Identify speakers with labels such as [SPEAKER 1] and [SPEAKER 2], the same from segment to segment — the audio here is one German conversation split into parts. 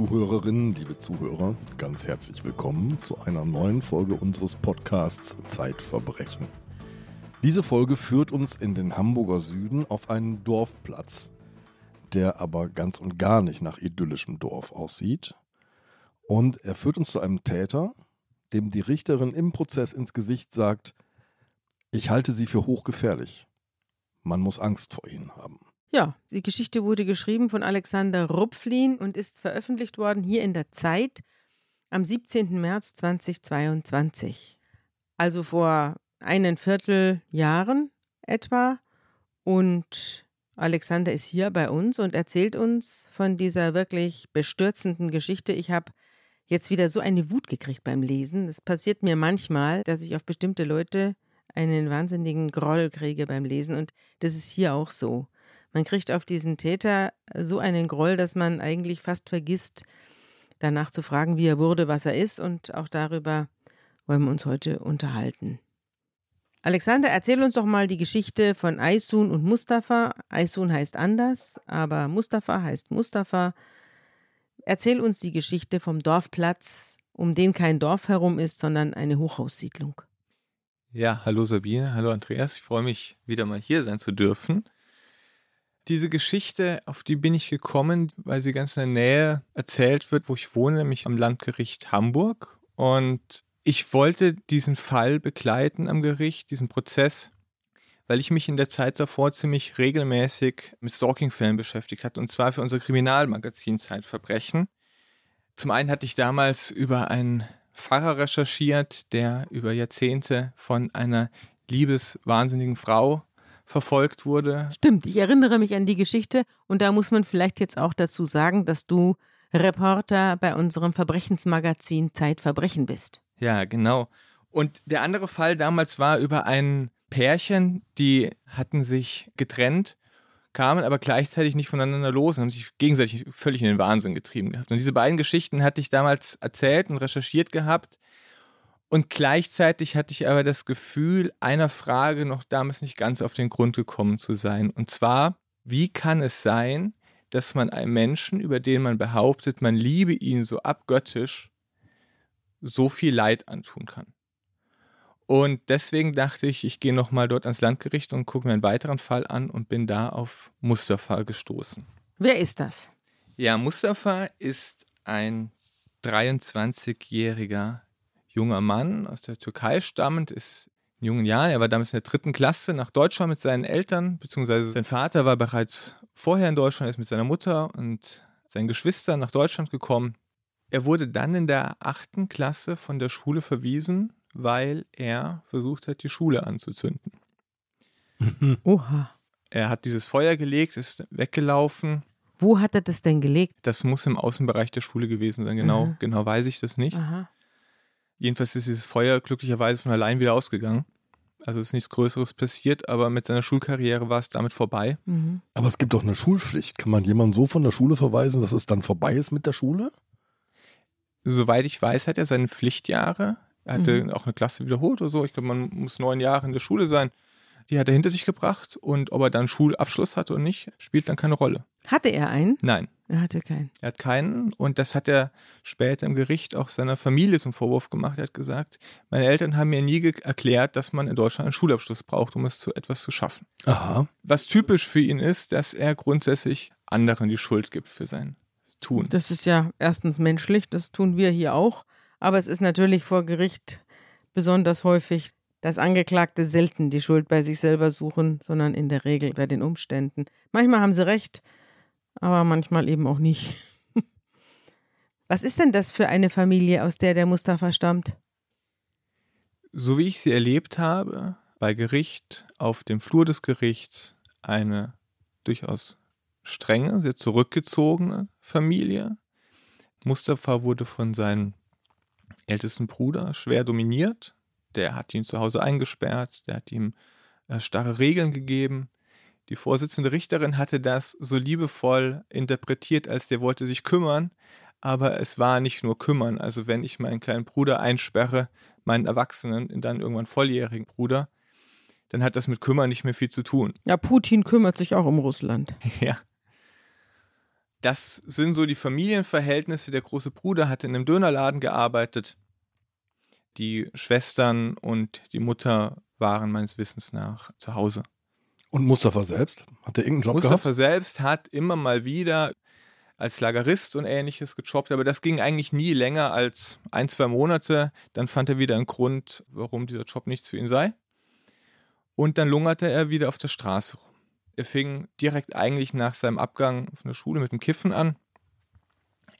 [SPEAKER 1] Liebe Zuhörerinnen, liebe Zuhörer, ganz herzlich willkommen zu einer neuen Folge unseres Podcasts Zeitverbrechen. Diese Folge führt uns in den Hamburger Süden auf einen Dorfplatz, der aber ganz und gar nicht nach idyllischem Dorf aussieht. Und er führt uns zu einem Täter, dem die Richterin im Prozess ins Gesicht sagt, ich halte sie für hochgefährlich. Man muss Angst vor ihnen haben.
[SPEAKER 2] Ja, die Geschichte wurde geschrieben von Alexander Rupflin und ist veröffentlicht worden hier in der Zeit am 17. März 2022. Also vor einen Vierteljahren etwa. Und Alexander ist hier bei uns und erzählt uns von dieser wirklich bestürzenden Geschichte. Ich habe jetzt wieder so eine Wut gekriegt beim Lesen. Es passiert mir manchmal, dass ich auf bestimmte Leute einen wahnsinnigen Groll kriege beim Lesen und das ist hier auch so. Man kriegt auf diesen Täter so einen Groll, dass man eigentlich fast vergisst, danach zu fragen, wie er wurde, was er ist. Und auch darüber wollen wir uns heute unterhalten. Alexander, erzähl uns doch mal die Geschichte von Aysun und Mustafa. Aysun heißt anders, aber Mustafa heißt Mustafa. Erzähl uns die Geschichte vom Dorfplatz, um den kein Dorf herum ist, sondern eine Hochhaussiedlung.
[SPEAKER 3] Ja, hallo Sabine, hallo Andreas. Ich freue mich, wieder mal hier sein zu dürfen. Diese Geschichte, auf die bin ich gekommen, weil sie ganz in der Nähe erzählt wird, wo ich wohne, nämlich am Landgericht Hamburg. Und ich wollte diesen Fall begleiten am Gericht, diesen Prozess, weil ich mich in der Zeit davor ziemlich regelmäßig mit Stalking-Fällen beschäftigt hatte, und zwar für unser Kriminalmagazin Zeitverbrechen. Zum einen hatte ich damals über einen Pfarrer recherchiert, der über Jahrzehnte von einer liebeswahnsinnigen Frau verfolgt wurde.
[SPEAKER 2] Stimmt, ich erinnere mich an die Geschichte und da muss man vielleicht jetzt auch dazu sagen, dass du Reporter bei unserem Verbrechensmagazin Zeitverbrechen bist.
[SPEAKER 3] Ja, genau. Und der andere Fall damals war über ein Pärchen, die hatten sich getrennt, kamen aber gleichzeitig nicht voneinander los und haben sich gegenseitig völlig in den Wahnsinn getrieben gehabt. Und diese beiden Geschichten hatte ich damals erzählt und recherchiert gehabt und gleichzeitig hatte ich aber das Gefühl, einer Frage noch damals nicht ganz auf den Grund gekommen zu sein. Und zwar, wie kann es sein, dass man einem Menschen, über den man behauptet, man liebe ihn so abgöttisch, so viel Leid antun kann? Und deswegen dachte ich, ich gehe nochmal dort ans Landgericht und gucke mir einen weiteren Fall an und bin da auf Mustafa gestoßen.
[SPEAKER 2] Wer ist das?
[SPEAKER 3] Ja, Mustafa ist ein 23-jähriger junger Mann aus der Türkei stammend, ist in jungen Jahren, er war damals in der dritten Klasse nach Deutschland mit seinen Eltern, beziehungsweise sein Vater war bereits vorher in Deutschland, er ist mit seiner Mutter und seinen Geschwistern nach Deutschland gekommen. Er wurde dann in der achten Klasse von der Schule verwiesen, weil er versucht hat, die Schule anzuzünden.
[SPEAKER 2] Oha.
[SPEAKER 3] Er hat dieses Feuer gelegt, ist weggelaufen.
[SPEAKER 2] Wo hat er das denn gelegt?
[SPEAKER 3] Das muss im Außenbereich der Schule gewesen sein. Genau, genau weiß ich das nicht.
[SPEAKER 2] Aha.
[SPEAKER 3] Jedenfalls ist dieses Feuer glücklicherweise von allein wieder ausgegangen. Also ist nichts Größeres passiert, aber mit seiner Schulkarriere war es damit vorbei.
[SPEAKER 2] Mhm.
[SPEAKER 1] Aber es gibt doch eine Schulpflicht. Kann man jemanden so von der Schule verweisen, dass es dann vorbei ist mit der Schule?
[SPEAKER 3] Soweit ich weiß, hat er seine Pflichtjahre. Er hatte
[SPEAKER 2] Mhm.
[SPEAKER 3] auch eine Klasse wiederholt oder so. Ich glaube, man muss neun Jahre in der Schule sein. Die hat er hinter sich gebracht und ob er dann Schulabschluss hatte oder nicht, spielt dann keine Rolle.
[SPEAKER 2] Hatte er einen?
[SPEAKER 3] Nein,
[SPEAKER 2] Er hatte keinen.
[SPEAKER 3] er hat keinen und das hat er später im Gericht auch seiner Familie zum Vorwurf gemacht. Er hat gesagt, meine Eltern haben mir nie erklärt, dass man in Deutschland einen Schulabschluss braucht, um es zu etwas zu schaffen.
[SPEAKER 1] Aha.
[SPEAKER 3] Was typisch für ihn ist, dass er grundsätzlich anderen die Schuld gibt für sein Tun.
[SPEAKER 2] Das ist ja erstens menschlich, das tun wir hier auch. Aber es ist natürlich vor Gericht besonders häufig, dass Angeklagte selten die Schuld bei sich selber suchen, sondern in der Regel bei den Umständen. Manchmal haben sie recht, aber manchmal eben auch nicht. Was ist denn das für eine Familie, aus der der Mustafa stammt?
[SPEAKER 3] So wie ich sie erlebt habe, bei Gericht, auf dem Flur des Gerichts, eine durchaus strenge, sehr zurückgezogene Familie. Mustafa wurde von seinem ältesten Bruder schwer dominiert. Der hat ihn zu Hause eingesperrt, der hat ihm äh, starre Regeln gegeben. Die Vorsitzende Richterin hatte das so liebevoll interpretiert, als der wollte sich kümmern, aber es war nicht nur kümmern. Also wenn ich meinen kleinen Bruder einsperre, meinen erwachsenen, dann irgendwann volljährigen Bruder, dann hat das mit kümmern nicht mehr viel zu tun.
[SPEAKER 2] Ja, Putin kümmert sich auch um Russland.
[SPEAKER 3] Ja. Das sind so die Familienverhältnisse. Der große Bruder hatte in einem Dönerladen gearbeitet. Die Schwestern und die Mutter waren meines Wissens nach zu Hause.
[SPEAKER 1] Und Mustafa selbst? Hat er irgendeinen Job
[SPEAKER 3] Mustafa
[SPEAKER 1] gehabt?
[SPEAKER 3] selbst hat immer mal wieder als Lagerist und ähnliches gejobbt, aber das ging eigentlich nie länger als ein, zwei Monate. Dann fand er wieder einen Grund, warum dieser Job nichts für ihn sei. Und dann lungerte er wieder auf der Straße rum. Er fing direkt eigentlich nach seinem Abgang von der Schule mit dem Kiffen an.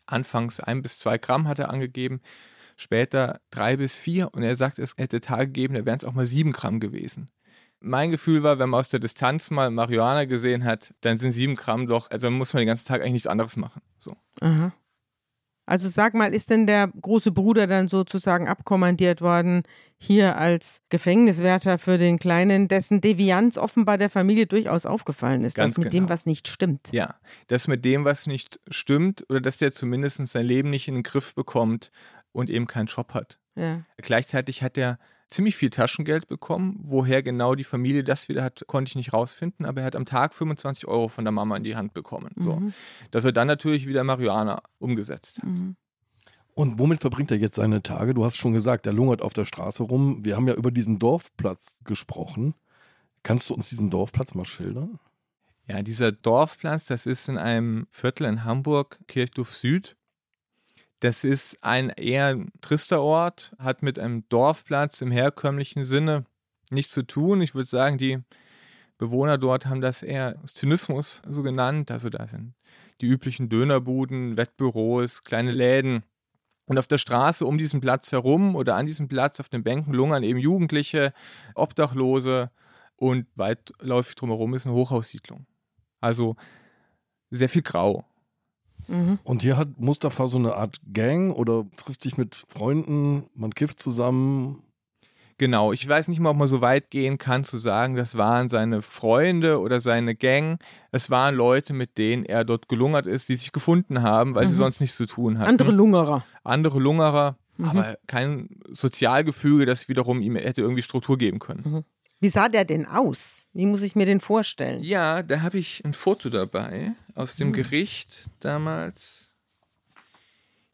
[SPEAKER 3] Anfangs ein bis zwei Gramm hat er angegeben, später drei bis vier und er sagt, es hätte Tage gegeben, da wären es auch mal sieben Gramm gewesen. Mein Gefühl war, wenn man aus der Distanz mal Marihuana gesehen hat, dann sind sieben Gramm doch, also dann muss man den ganzen Tag eigentlich nichts anderes machen. So.
[SPEAKER 2] Aha. Also sag mal, ist denn der große Bruder dann sozusagen abkommandiert worden, hier als Gefängniswärter für den Kleinen, dessen Devianz offenbar der Familie durchaus aufgefallen ist,
[SPEAKER 3] Ganz
[SPEAKER 2] dass mit
[SPEAKER 3] genau.
[SPEAKER 2] dem was nicht stimmt?
[SPEAKER 3] Ja, dass mit dem, was nicht stimmt, oder dass der zumindest sein Leben nicht in den Griff bekommt und eben keinen Job hat.
[SPEAKER 2] Ja.
[SPEAKER 3] Gleichzeitig hat er ziemlich viel Taschengeld bekommen. Woher genau die Familie das wieder hat, konnte ich nicht rausfinden, aber er hat am Tag 25 Euro von der Mama in die Hand bekommen. So.
[SPEAKER 2] Mhm.
[SPEAKER 3] Dass er dann natürlich wieder Marihuana umgesetzt hat.
[SPEAKER 2] Mhm.
[SPEAKER 1] Und womit verbringt er jetzt seine Tage? Du hast schon gesagt, er lungert auf der Straße rum. Wir haben ja über diesen Dorfplatz gesprochen. Kannst du uns diesen Dorfplatz mal schildern?
[SPEAKER 3] Ja, dieser Dorfplatz, das ist in einem Viertel in Hamburg, Kirchdorf Süd. Das ist ein eher trister Ort, hat mit einem Dorfplatz im herkömmlichen Sinne nichts zu tun. Ich würde sagen, die Bewohner dort haben das eher Zynismus so genannt. Also da sind die üblichen Dönerbuden, Wettbüros, kleine Läden. Und auf der Straße um diesen Platz herum oder an diesem Platz auf den Bänken lungern eben Jugendliche, Obdachlose und weitläufig drumherum ist eine Hochhaussiedlung. Also sehr viel Grau.
[SPEAKER 2] Mhm.
[SPEAKER 1] Und hier hat Mustafa so eine Art Gang oder trifft sich mit Freunden, man kifft zusammen.
[SPEAKER 3] Genau, ich weiß nicht mal, ob man so weit gehen kann zu sagen, das waren seine Freunde oder seine Gang. Es waren Leute, mit denen er dort gelungert ist, die sich gefunden haben, weil sie
[SPEAKER 2] Mhm.
[SPEAKER 3] sonst nichts zu tun hatten.
[SPEAKER 2] Andere Lungerer.
[SPEAKER 3] Andere Lungerer,
[SPEAKER 2] Mhm.
[SPEAKER 3] aber kein Sozialgefüge, das wiederum ihm hätte irgendwie Struktur geben können.
[SPEAKER 2] Wie sah der denn aus? Wie muss ich mir den vorstellen?
[SPEAKER 3] Ja, da habe ich ein Foto dabei aus dem
[SPEAKER 2] Hm.
[SPEAKER 3] Gericht damals.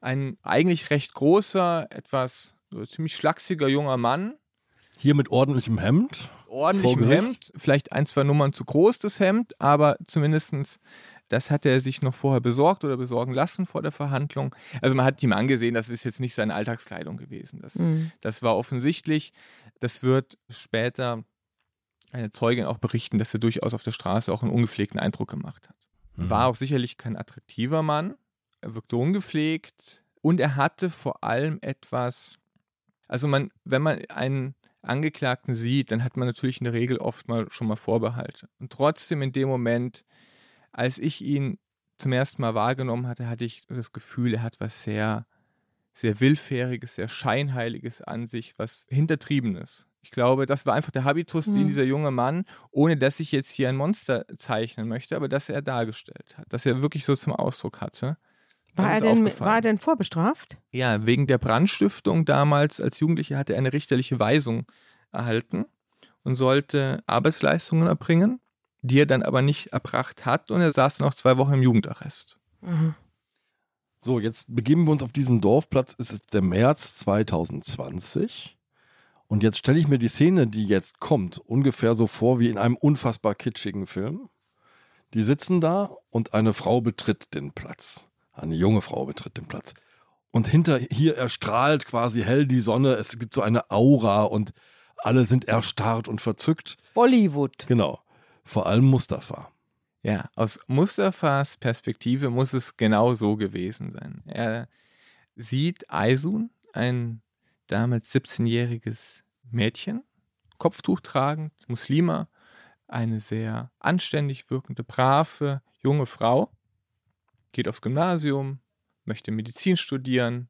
[SPEAKER 3] Ein eigentlich recht großer, etwas so ziemlich schlachsiger junger Mann.
[SPEAKER 1] Hier mit ordentlichem Hemd.
[SPEAKER 3] Ordentlichem? Hemd, vielleicht ein, zwei Nummern zu groß das Hemd, aber zumindestens das hat er sich noch vorher besorgt oder besorgen lassen vor der Verhandlung. Also man hat ihm angesehen, das ist jetzt nicht seine Alltagskleidung gewesen. Das,
[SPEAKER 2] Mhm.
[SPEAKER 3] das war offensichtlich. Das wird später eine Zeugin auch berichten, dass er durchaus auf der Straße auch einen ungepflegten Eindruck gemacht hat.
[SPEAKER 1] Mhm.
[SPEAKER 3] War auch sicherlich kein attraktiver Mann. Er wirkte ungepflegt und er hatte vor allem etwas, also man, wenn man einen Angeklagten sieht, dann hat man natürlich in der Regel oft mal schon mal Vorbehalte. Und trotzdem in dem Moment, als ich ihn zum ersten Mal wahrgenommen hatte, hatte ich das Gefühl, er hat was sehr, sehr Willfähriges, sehr Scheinheiliges an sich, was Hintertriebenes. Ich glaube, das war einfach der Habitus, den
[SPEAKER 2] Mhm.
[SPEAKER 3] dieser junge Mann, ohne dass ich jetzt hier ein Monster zeichnen möchte, aber dass er dargestellt hat, dass er wirklich so zum Ausdruck hatte.
[SPEAKER 2] War
[SPEAKER 3] Das
[SPEAKER 2] er, denn, war er denn vorbestraft?
[SPEAKER 3] Ja, wegen der Brandstiftung damals als Jugendlicher hatte er eine richterliche Weisung erhalten und sollte Arbeitsleistungen erbringen, die er dann aber nicht erbracht hat und er saß dann auch zwei Wochen im Jugendarrest.
[SPEAKER 2] Mhm.
[SPEAKER 1] So, jetzt begeben wir uns auf diesen Dorfplatz. Es ist der März 2020. Und jetzt stelle ich mir die Szene, die jetzt kommt, ungefähr so vor wie in einem unfassbar kitschigen Film. Die sitzen da und eine Frau betritt den Platz. Eine junge Frau betritt den Platz. Und hinter hier erstrahlt quasi hell die Sonne. Es gibt so eine Aura und alle sind erstarrt und verzückt.
[SPEAKER 2] Bollywood.
[SPEAKER 1] Genau. Vor allem Mustafa.
[SPEAKER 3] Ja, aus Mustafas Perspektive muss es genau so gewesen sein. Er sieht Aisun, ein damals 17-jähriges Mädchen, Kopftuch tragend, Muslima, eine sehr anständig wirkende, brave, junge Frau, geht aufs Gymnasium, möchte Medizin studieren,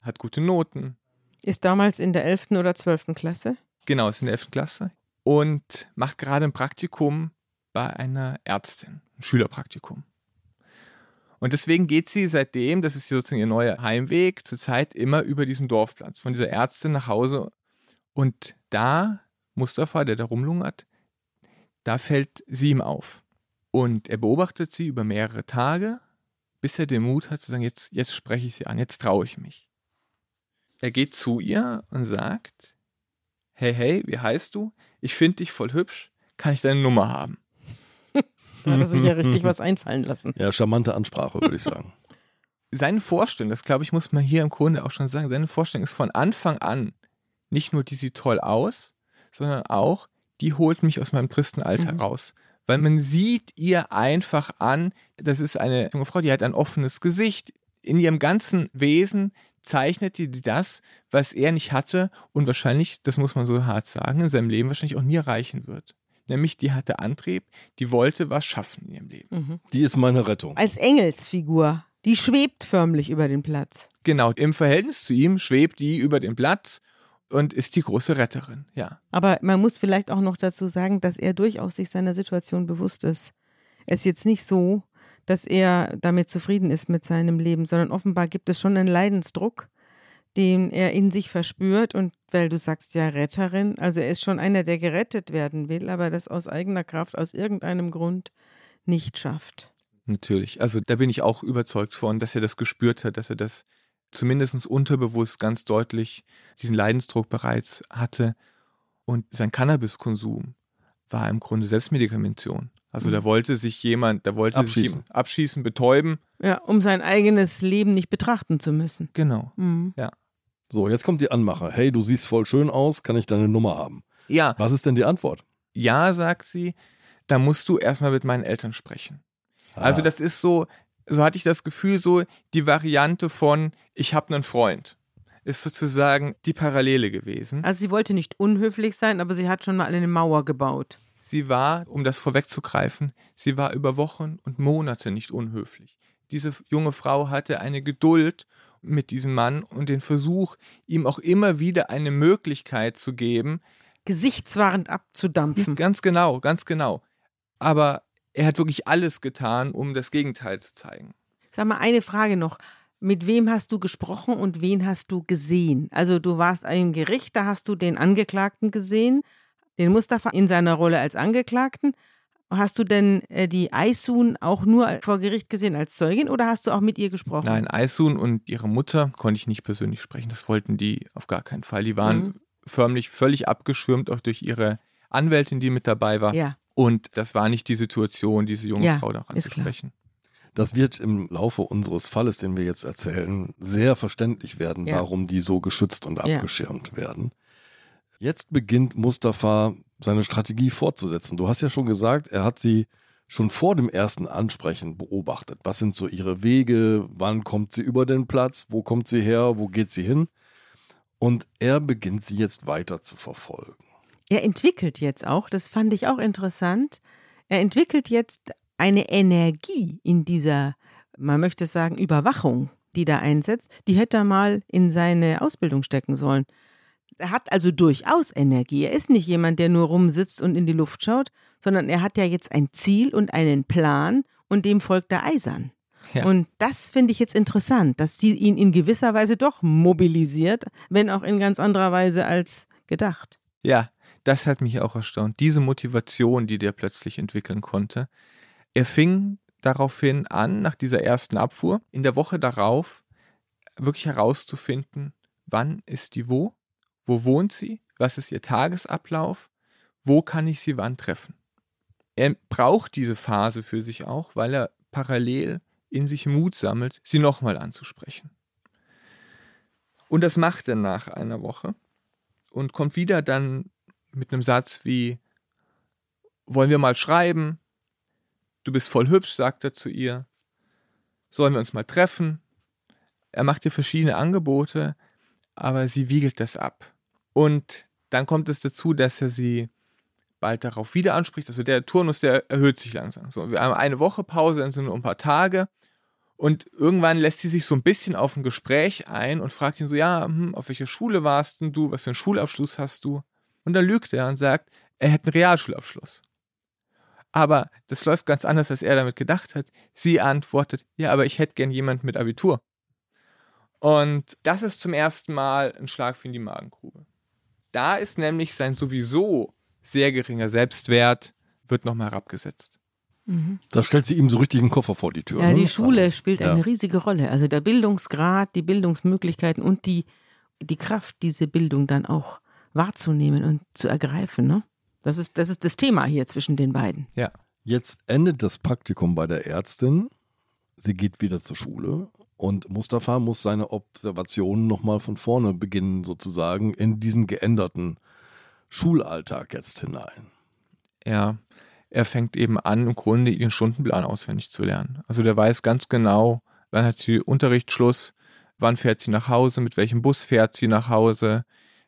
[SPEAKER 3] hat gute Noten,
[SPEAKER 2] Ist damals in der 11. oder 12. Klasse?
[SPEAKER 3] genau, ist in der 11. Klasse und macht gerade ein Praktikum bei einer Ärztin, ein Schülerpraktikum. Und deswegen geht sie seitdem, das ist sozusagen ihr neuer Heimweg, zurzeit immer über diesen Dorfplatz, von dieser Ärztin nach Hause. Und da, Mustafa, der da rumlungert, da fällt sie ihm auf. Und er beobachtet sie über mehrere Tage bis er den Mut hat zu sagen, jetzt, jetzt spreche ich sie an, jetzt traue ich mich. Er geht zu ihr und sagt, hey, hey, wie heißt du? Ich finde dich voll hübsch, kann ich deine Nummer haben?
[SPEAKER 2] Da hat er sich ja richtig was einfallen lassen.
[SPEAKER 1] Ja, charmante Ansprache, würde ich sagen.
[SPEAKER 3] Seine Vorstellung, das glaube ich, muss man hier im Grunde auch schon sagen, seine Vorstellung ist von Anfang an nicht nur, die sieht toll aus, sondern auch, die holt mich aus meinem tristen Alter
[SPEAKER 2] Mhm.
[SPEAKER 3] raus. Weil man sieht ihr einfach an, das ist eine junge Frau, die hat ein offenes Gesicht. In ihrem ganzen Wesen zeichnet die das, was er nicht hatte und wahrscheinlich, das muss man so hart sagen, in seinem Leben wahrscheinlich auch nie erreichen wird. Nämlich, die hatte Antrieb, die wollte was schaffen in ihrem Leben.
[SPEAKER 2] Mhm.
[SPEAKER 1] Die ist meine Rettung.
[SPEAKER 2] Als Engelsfigur. Die schwebt förmlich über den Platz.
[SPEAKER 3] Genau, im Verhältnis zu ihm schwebt die über den Platz und ist die große Retterin, ja.
[SPEAKER 2] Aber man muss vielleicht auch noch dazu sagen, dass er durchaus sich seiner Situation bewusst ist. Es ist jetzt nicht so, dass er damit zufrieden ist mit seinem Leben, sondern offenbar gibt es schon einen Leidensdruck, den er in sich verspürt. Und weil du sagst ja Retterin, also er ist schon einer, der gerettet werden will, aber das aus eigener Kraft, aus irgendeinem Grund nicht schafft.
[SPEAKER 3] Natürlich. Also da bin ich auch überzeugt von, dass er das gespürt hat, dass er das zumindest unterbewusst ganz deutlich diesen Leidensdruck bereits hatte. Und sein Cannabiskonsum war im Grunde Selbstmedikamentation. Also da wollte sich jemand, da wollte sich
[SPEAKER 1] Abschießen.
[SPEAKER 3] jemand abschießen, betäuben.
[SPEAKER 2] Ja, um sein eigenes Leben nicht betrachten zu müssen.
[SPEAKER 3] Genau.
[SPEAKER 2] Mhm.
[SPEAKER 1] So, jetzt kommt die Anmache. Hey, du siehst voll schön aus, kann ich deine Nummer haben?
[SPEAKER 3] Ja,
[SPEAKER 1] Was ist denn die Antwort?
[SPEAKER 3] ja, sagt sie, da musst du erstmal mit meinen Eltern sprechen. Also
[SPEAKER 1] Ah,
[SPEAKER 3] das ist so, so hatte ich das Gefühl, so die Variante von ich habe einen Freund. Ist sozusagen die Parallele gewesen.
[SPEAKER 2] Also sie wollte nicht unhöflich sein, aber sie hat schon mal eine Mauer gebaut.
[SPEAKER 3] Sie war, um das vorwegzugreifen, sie war über Wochen und Monate nicht unhöflich. Diese junge Frau hatte eine Geduld mit diesem Mann und den Versuch, ihm auch immer wieder eine Möglichkeit zu geben.
[SPEAKER 2] Gesichtswahrend abzudampfen.
[SPEAKER 3] Ganz genau, ganz genau. Aber er hat wirklich alles getan, um das Gegenteil zu zeigen.
[SPEAKER 2] Sag mal, eine Frage noch. Mit wem hast du gesprochen und wen hast du gesehen? Also du warst im Gericht, da hast du den Angeklagten gesehen, den Mustafa in seiner Rolle als Angeklagten. Hast du denn äh, die Aisun auch nur vor Gericht gesehen als Zeugin oder hast du auch mit ihr gesprochen?
[SPEAKER 3] Nein, Aisun und ihre Mutter konnte ich nicht persönlich sprechen. Das wollten die auf gar keinen Fall. Die waren
[SPEAKER 2] Mhm.
[SPEAKER 3] förmlich völlig abgeschirmt, auch durch ihre Anwältin, die mit dabei war.
[SPEAKER 2] Ja,
[SPEAKER 3] Und das war nicht die Situation, diese junge
[SPEAKER 2] Ja,
[SPEAKER 3] Frau
[SPEAKER 2] klar.
[SPEAKER 3] anzusprechen.
[SPEAKER 1] Das wird im Laufe unseres Falles, den wir jetzt erzählen, sehr verständlich werden,
[SPEAKER 2] Ja.
[SPEAKER 1] warum die so geschützt und
[SPEAKER 2] Ja.
[SPEAKER 1] abgeschirmt werden. Jetzt beginnt Mustafa seine Strategie fortzusetzen. Du hast ja schon gesagt, er hat sie schon vor dem ersten Ansprechen beobachtet. Was sind so ihre Wege? Wann kommt sie über den Platz? Wo kommt sie her? Wo geht sie hin? Und er beginnt sie jetzt weiter zu verfolgen.
[SPEAKER 2] er entwickelt jetzt auch, das fand ich auch interessant, er entwickelt jetzt eine Energie in dieser, man möchte sagen, Überwachung, die da einsetzt, die hätte er mal in seine Ausbildung stecken sollen. Er hat also durchaus Energie. Er ist nicht jemand, der nur rumsitzt und in die Luft schaut, sondern er hat ja jetzt ein Ziel und einen Plan und dem folgt er eisern.
[SPEAKER 3] Ja.
[SPEAKER 2] Und das finde ich jetzt interessant, dass sie ihn in gewisser Weise doch mobilisiert, wenn auch in ganz anderer Weise als gedacht.
[SPEAKER 3] Ja, das hat mich auch erstaunt. Diese Motivation, die der plötzlich entwickeln konnte. Er fing daraufhin an, nach dieser ersten Abfuhr, in der Woche darauf wirklich herauszufinden, wann ist die wo, wo wohnt sie, was ist ihr Tagesablauf, wo kann ich sie wann treffen. Er braucht diese Phase für sich auch, weil er parallel in sich Mut sammelt, sie nochmal anzusprechen. Und das macht er nach einer Woche und kommt wieder dann mit einem Satz wie, wollen wir mal schreiben? Du bist voll hübsch, sagt er zu ihr. Sollen wir uns mal treffen? Er macht ihr verschiedene Angebote, aber sie wiegelt das ab. Und dann kommt es dazu, dass er sie bald darauf wieder anspricht. Also der Turnus, der erhöht sich langsam. So, wir haben eine Woche Pause, dann sind nur ein paar Tage. Und irgendwann lässt sie sich so ein bisschen auf ein Gespräch ein und fragt ihn so, ja, hm, auf welcher Schule warst denn du? Was für einen Schulabschluss hast du? Und dann lügt er und sagt, er hätte einen Realschulabschluss. Aber das läuft ganz anders, als er damit gedacht hat. Sie antwortet, ja, aber ich hätte gern jemand mit Abitur. Und das ist zum ersten Mal ein Schlag für die Magengrube. Da ist nämlich sein sowieso sehr geringer Selbstwert, wird nochmal herabgesetzt.
[SPEAKER 1] Da stellt sie ihm so richtig einen Koffer vor die Tür.
[SPEAKER 2] Ja,
[SPEAKER 1] ne?
[SPEAKER 2] die Schule
[SPEAKER 1] Also,
[SPEAKER 2] spielt
[SPEAKER 1] ja.
[SPEAKER 2] eine riesige Rolle. Also der Bildungsgrad, die Bildungsmöglichkeiten und die, die Kraft, diese Bildung dann auch wahrzunehmen und zu ergreifen. Ne? Das, ist, das ist das Thema hier zwischen den beiden.
[SPEAKER 3] Ja.
[SPEAKER 1] Jetzt endet das Praktikum bei der Ärztin. Sie geht wieder zur Schule und Mustafa muss seine Observationen nochmal von vorne beginnen, sozusagen in diesen geänderten Schulalltag jetzt hinein.
[SPEAKER 3] Ja, er fängt eben an, im Grunde ihren Stundenplan auswendig zu lernen. Also der weiß ganz genau, wann hat sie Unterrichtsschluss, wann fährt sie nach Hause, mit welchem Bus fährt sie nach Hause,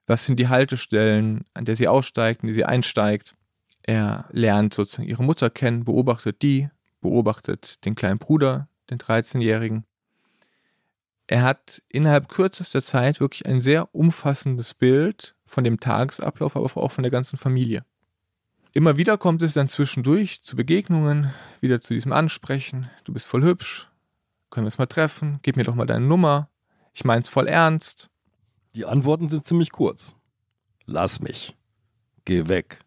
[SPEAKER 3] was sind die Haltestellen, an der sie aussteigt, in die sie einsteigt. Er lernt sozusagen ihre Mutter kennen, beobachtet die, beobachtet den kleinen Bruder, den 13-Jährigen. Er hat innerhalb kürzester Zeit wirklich ein sehr umfassendes Bild von dem Tagesablauf, aber auch von der ganzen Familie. Immer wieder kommt es dann zwischendurch zu Begegnungen, wieder zu diesem Ansprechen. Du bist voll hübsch. Können wir es mal treffen? Gib mir doch mal deine Nummer. Ich mein's voll ernst.
[SPEAKER 1] Die Antworten sind ziemlich kurz. Lass mich. Geh weg.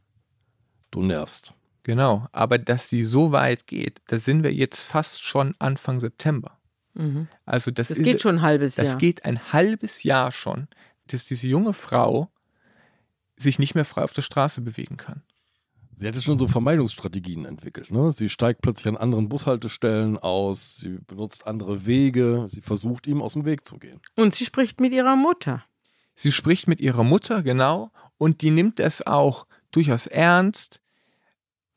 [SPEAKER 1] Du nervst.
[SPEAKER 3] Genau. Aber dass sie so weit geht, da sind wir jetzt fast schon Anfang September.
[SPEAKER 2] Mhm.
[SPEAKER 3] Also das,
[SPEAKER 2] Das
[SPEAKER 3] ist,
[SPEAKER 2] geht schon ein halbes
[SPEAKER 3] das
[SPEAKER 2] Jahr.
[SPEAKER 3] geht ein halbes Jahr schon, dass diese junge Frau sich nicht mehr frei auf der Straße bewegen kann.
[SPEAKER 1] Sie hätte schon so Vermeidungsstrategien entwickelt. Ne? Sie steigt plötzlich an anderen Bushaltestellen aus, sie benutzt andere Wege, sie versucht ihm aus dem Weg zu gehen.
[SPEAKER 2] Und sie spricht mit ihrer Mutter.
[SPEAKER 3] Sie spricht mit ihrer Mutter, genau, und die nimmt es auch durchaus ernst.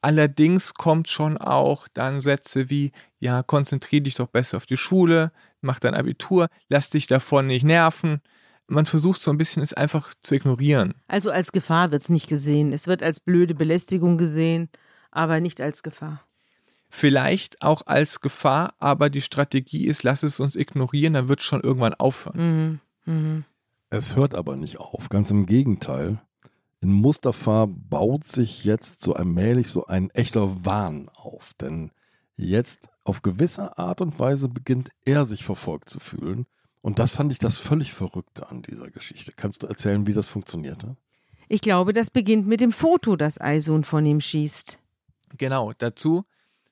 [SPEAKER 3] Allerdings kommt schon auch dann Sätze wie, ja, konzentrier dich doch besser auf die Schule, mach dein Abitur, lass dich davon nicht nerven. Man versucht so ein bisschen es einfach zu ignorieren.
[SPEAKER 2] Also als Gefahr wird es nicht gesehen. Es wird als blöde Belästigung gesehen, aber nicht als Gefahr.
[SPEAKER 3] Vielleicht auch als Gefahr, aber die Strategie ist, lass es uns ignorieren, dann wird es schon irgendwann aufhören.
[SPEAKER 2] Mhm. Mhm.
[SPEAKER 1] Es hört aber nicht auf, ganz im Gegenteil. In Mustafa baut sich jetzt so allmählich so ein echter Wahn auf, denn jetzt auf gewisse Art und Weise beginnt er sich verfolgt zu fühlen. Und das fand ich das völlig Verrückte an dieser Geschichte. Kannst du erzählen, wie das funktionierte?
[SPEAKER 2] Ich glaube, das beginnt mit dem Foto, das Eisun von ihm schießt.
[SPEAKER 3] Genau, dazu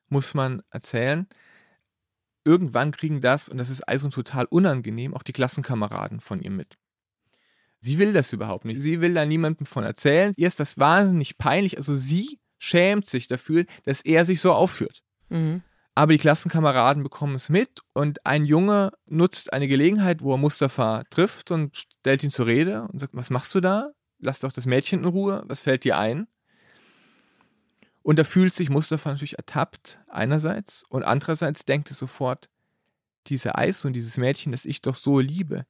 [SPEAKER 3] muss man erzählen, irgendwann kriegen das, und das ist Eison total unangenehm, auch die Klassenkameraden von ihr mit. Sie will das überhaupt nicht. Sie will da niemandem von erzählen. Ihr ist das wahnsinnig peinlich. Also sie schämt sich dafür, dass er sich so aufführt.
[SPEAKER 2] Mhm.
[SPEAKER 3] Aber die Klassenkameraden bekommen es mit und ein Junge nutzt eine Gelegenheit, wo er Mustafa trifft und stellt ihn zur Rede und sagt, was machst du da? Lass doch das Mädchen in Ruhe, was fällt dir ein? Und da fühlt sich Mustafa natürlich ertappt, einerseits, und andererseits denkt er sofort, diese Eis und dieses Mädchen, das ich doch so liebe,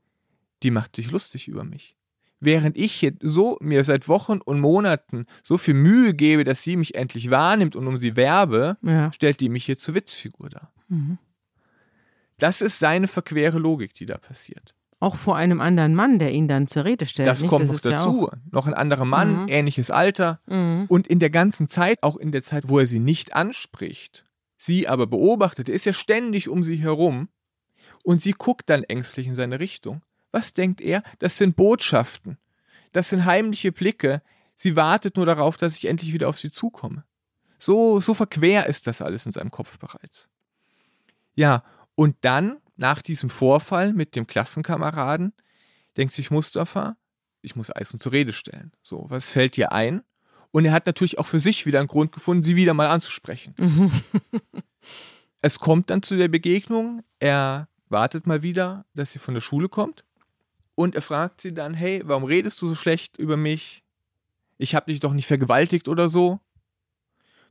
[SPEAKER 3] die macht sich lustig über mich. Während ich hier so mir seit Wochen und Monaten so viel Mühe gebe, dass sie mich endlich wahrnimmt und um sie werbe,
[SPEAKER 2] Ja.
[SPEAKER 3] stellt die mich hier zur Witzfigur dar.
[SPEAKER 2] Mhm.
[SPEAKER 3] Das ist seine verquere Logik, die da passiert.
[SPEAKER 2] Auch vor einem anderen Mann, der ihn dann zur Rede stellt.
[SPEAKER 3] Das
[SPEAKER 2] nicht?
[SPEAKER 3] kommt noch
[SPEAKER 2] ist ja
[SPEAKER 3] dazu. noch ein anderer Mann,
[SPEAKER 2] Mhm.
[SPEAKER 3] ähnliches Alter.
[SPEAKER 2] Mhm.
[SPEAKER 3] Und in der ganzen Zeit, auch in der Zeit, wo er sie nicht anspricht, sie aber beobachtet, er ist ja ständig um sie herum und sie guckt dann ängstlich in seine Richtung. Was denkt er? Das sind Botschaften. Das sind heimliche Blicke. Sie wartet nur darauf, dass ich endlich wieder auf sie zukomme. So, so verquer ist das alles in seinem Kopf bereits. Ja, und dann, nach diesem Vorfall mit dem Klassenkameraden, denkt sich Mustafa, ich muss Eisen zur Rede stellen. So, was fällt dir ein? Und er hat natürlich auch für sich wieder einen Grund gefunden, sie wieder mal anzusprechen.
[SPEAKER 2] Mhm.
[SPEAKER 3] Es kommt dann zu der Begegnung. Er wartet mal wieder, dass sie von der Schule kommt. Und er fragt sie dann, hey, warum redest du so schlecht über mich? Ich habe dich doch nicht vergewaltigt oder so.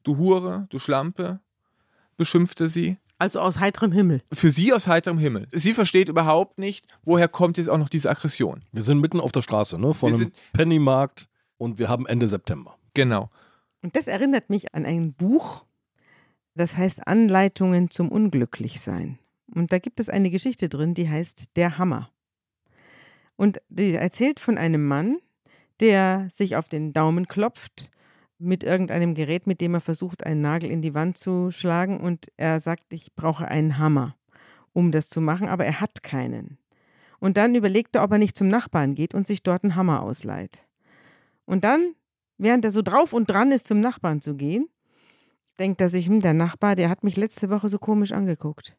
[SPEAKER 3] Du Hure, du Schlampe, beschimpfte sie.
[SPEAKER 2] Also aus heiterem Himmel.
[SPEAKER 3] Für sie aus heiterem Himmel. Sie versteht überhaupt nicht, woher kommt jetzt auch noch diese Aggression.
[SPEAKER 1] Wir sind mitten auf der Straße, ne? Vor
[SPEAKER 3] Wir
[SPEAKER 1] einem Pennymarkt und wir haben Ende September.
[SPEAKER 3] Genau.
[SPEAKER 2] Und das erinnert mich an ein Buch, das heißt Anleitungen zum Unglücklichsein. Und da gibt es eine Geschichte drin, die heißt Der Hammer. Und die erzählt von einem Mann, der sich auf den Daumen klopft mit irgendeinem Gerät, mit dem er versucht, einen Nagel in die Wand zu schlagen. Und er sagt, ich brauche einen Hammer, um das zu machen, aber er hat keinen. Und dann überlegt er, ob er nicht zum Nachbarn geht und sich dort einen Hammer ausleiht. Und dann, während er so drauf und dran ist, zum Nachbarn zu gehen, denkt er sich, hm, der Nachbar, der hat mich letzte Woche so komisch angeguckt.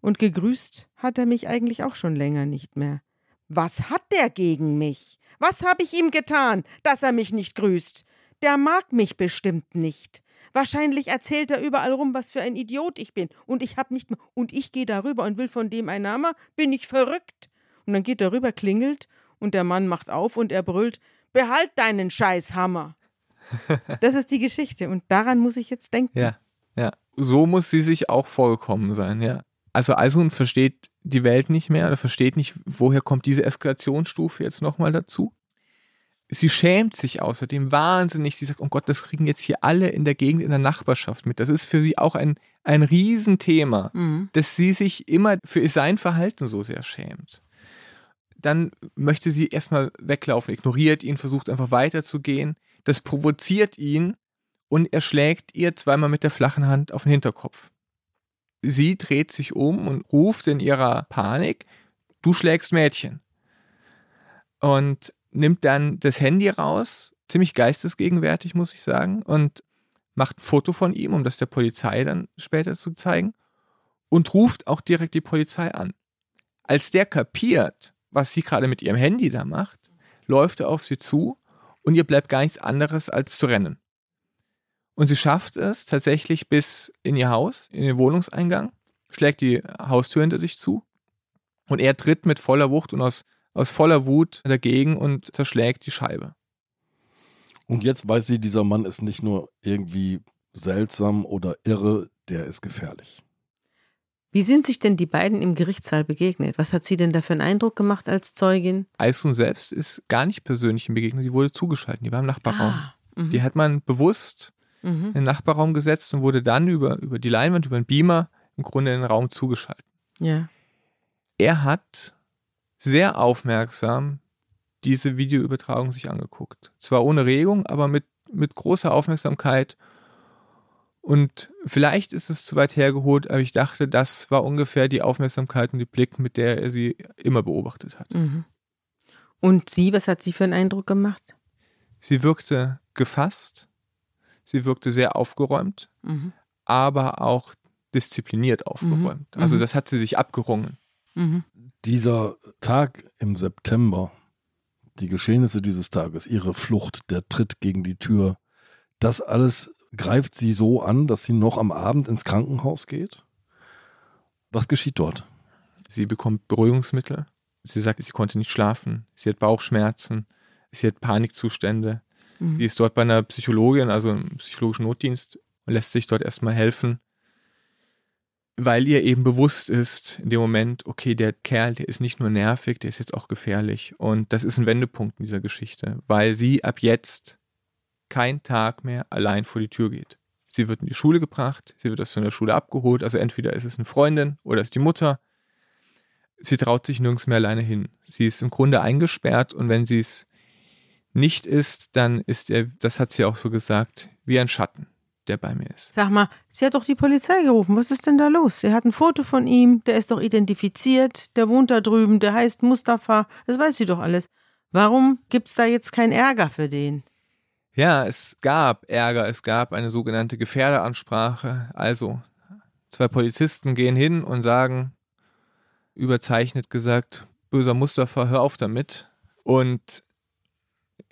[SPEAKER 2] Und gegrüßt hat er mich eigentlich auch schon länger nicht mehr. Was hat der gegen mich? Was habe ich ihm getan, dass er mich nicht grüßt? Der mag mich bestimmt nicht. Wahrscheinlich erzählt er überall rum, was für ein Idiot ich bin. Und ich hab nicht mehr. Und ich gehe darüber und will von dem ein Name. Bin ich verrückt? Und dann geht er rüber, klingelt und der Mann macht auf und er brüllt: Behalt deinen Scheißhammer. das ist die Geschichte und daran muss ich jetzt denken.
[SPEAKER 3] Ja, ja. So muss sie sich auch vorgekommen sein, ja. Also Aisun versteht die Welt nicht mehr oder versteht nicht, woher kommt diese Eskalationsstufe jetzt nochmal dazu. Sie schämt sich außerdem wahnsinnig. Sie sagt, oh Gott, das kriegen jetzt hier alle in der Gegend, in der Nachbarschaft mit. Das ist für sie auch ein, ein Riesenthema, mhm. dass sie sich immer für sein Verhalten so sehr schämt. Dann möchte sie erstmal weglaufen, ignoriert ihn, versucht einfach weiterzugehen. Das provoziert ihn und er schlägt ihr zweimal mit der flachen Hand auf den Hinterkopf. Sie dreht sich um und ruft in ihrer Panik, du schlägst Mädchen. Und nimmt dann das Handy raus, ziemlich geistesgegenwärtig, muss ich sagen, und macht ein Foto von ihm, um das der Polizei dann später zu zeigen, und ruft auch direkt die Polizei an. Als der kapiert, was sie gerade mit ihrem Handy da macht, läuft er auf sie zu und ihr bleibt gar nichts anderes als zu rennen. Und sie schafft es tatsächlich bis in ihr Haus, in den Wohnungseingang, schlägt die Haustür hinter sich zu und er tritt mit voller Wucht und aus, aus voller Wut dagegen und zerschlägt die Scheibe.
[SPEAKER 1] Und jetzt weiß sie, dieser Mann ist nicht nur irgendwie seltsam oder irre, der ist gefährlich.
[SPEAKER 2] Wie sind sich denn die beiden im Gerichtssaal begegnet? Was hat sie denn da für einen Eindruck gemacht als Zeugin?
[SPEAKER 3] Eisun selbst ist gar nicht persönlich im Begegnet, sie wurde zugeschaltet, die war im Nachbarraum. Ah, mhm. die hat man bewusst mhm. in den Nachbarraum gesetzt und wurde dann über, über die Leinwand, über den Beamer im Grunde in den Raum zugeschaltet.
[SPEAKER 2] Ja.
[SPEAKER 3] Er hat sehr aufmerksam diese Videoübertragung sich angeguckt. Zwar ohne Regung, aber mit, mit großer Aufmerksamkeit und vielleicht ist es zu weit hergeholt, aber ich dachte, das war ungefähr die Aufmerksamkeit und die Blick, mit der er sie immer beobachtet hat. Mhm.
[SPEAKER 2] Und sie, was hat sie für einen Eindruck gemacht?
[SPEAKER 3] Sie wirkte gefasst, sie wirkte sehr aufgeräumt, mhm. aber auch diszipliniert aufgeräumt. Mhm. Also mhm. das hat sie sich abgerungen.
[SPEAKER 1] Mhm. Dieser Tag im September, die Geschehnisse dieses Tages, ihre Flucht, der Tritt gegen die Tür, das alles greift sie so an, dass sie noch am Abend ins Krankenhaus geht? Was geschieht dort?
[SPEAKER 3] Sie bekommt Beruhigungsmittel. Sie sagt, sie konnte nicht schlafen. Sie hat Bauchschmerzen. Sie hat Panikzustände. Mhm. Die ist dort bei einer Psychologin, also im psychologischen Notdienst, und lässt sich dort erstmal helfen, weil ihr eben bewusst ist in dem Moment, okay, der Kerl, der ist nicht nur nervig, der ist jetzt auch gefährlich. Und das ist ein Wendepunkt in dieser Geschichte, weil sie ab jetzt kein Tag mehr allein vor die Tür geht. Sie wird in die Schule gebracht, sie wird aus der Schule abgeholt, also entweder ist es eine Freundin oder ist die Mutter. Sie traut sich nirgends mehr alleine hin. Sie ist im Grunde eingesperrt und wenn sie es nicht ist, dann ist er, das hat sie auch so gesagt, wie ein Schatten, der bei mir ist.
[SPEAKER 2] Sag mal, sie hat doch die Polizei gerufen. Was ist denn da los? Sie hat ein Foto von ihm, der ist doch identifiziert, der wohnt da drüben, der heißt Mustafa, das weiß sie doch alles. Warum gibt es da jetzt keinen Ärger für den?
[SPEAKER 3] Ja, es gab Ärger, es gab eine sogenannte Gefährderansprache. Also zwei Polizisten gehen hin und sagen, überzeichnet gesagt, böser Mustafa, hör auf damit. Und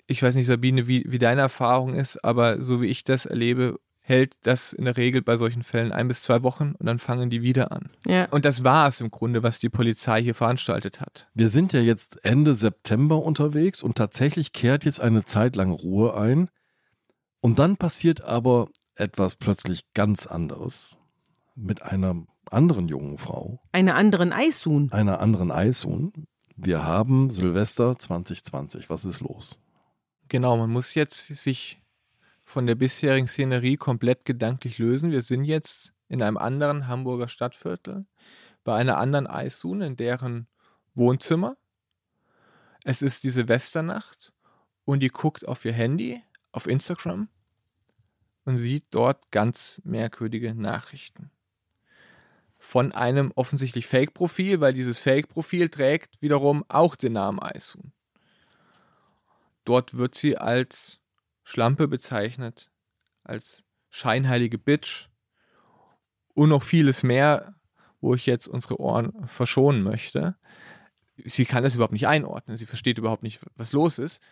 [SPEAKER 3] ich weiß nicht, Sabine, wie, wie deine Erfahrung ist, aber so wie ich das erlebe, hält das in der Regel bei solchen Fällen ein bis zwei Wochen und dann fangen die wieder an.
[SPEAKER 2] Ja.
[SPEAKER 3] Und das war es im Grunde, was die Polizei hier veranstaltet hat.
[SPEAKER 1] Wir sind ja jetzt Ende September unterwegs und tatsächlich kehrt jetzt eine Zeit lang Ruhe ein. Und dann passiert aber etwas plötzlich ganz anderes mit einer anderen jungen Frau.
[SPEAKER 2] Einer anderen Eisun.
[SPEAKER 1] Einer anderen Eisun. Wir haben Silvester 2020. Was ist los?
[SPEAKER 3] Genau, man muss jetzt sich von der bisherigen Szenerie komplett gedanklich lösen. Wir sind jetzt in einem anderen Hamburger Stadtviertel, bei einer anderen Eissun, in deren Wohnzimmer. Es ist die Silvesternacht und die guckt auf ihr Handy, auf Instagram und sieht dort ganz merkwürdige Nachrichten. Von einem offensichtlich Fake-Profil, weil dieses Fake-Profil trägt wiederum auch den Namen Aisun. Dort wird sie als Schlampe bezeichnet, als scheinheilige Bitch und noch vieles mehr, wo ich jetzt unsere Ohren verschonen möchte. Sie kann das überhaupt nicht einordnen. Sie versteht überhaupt nicht, was los ist.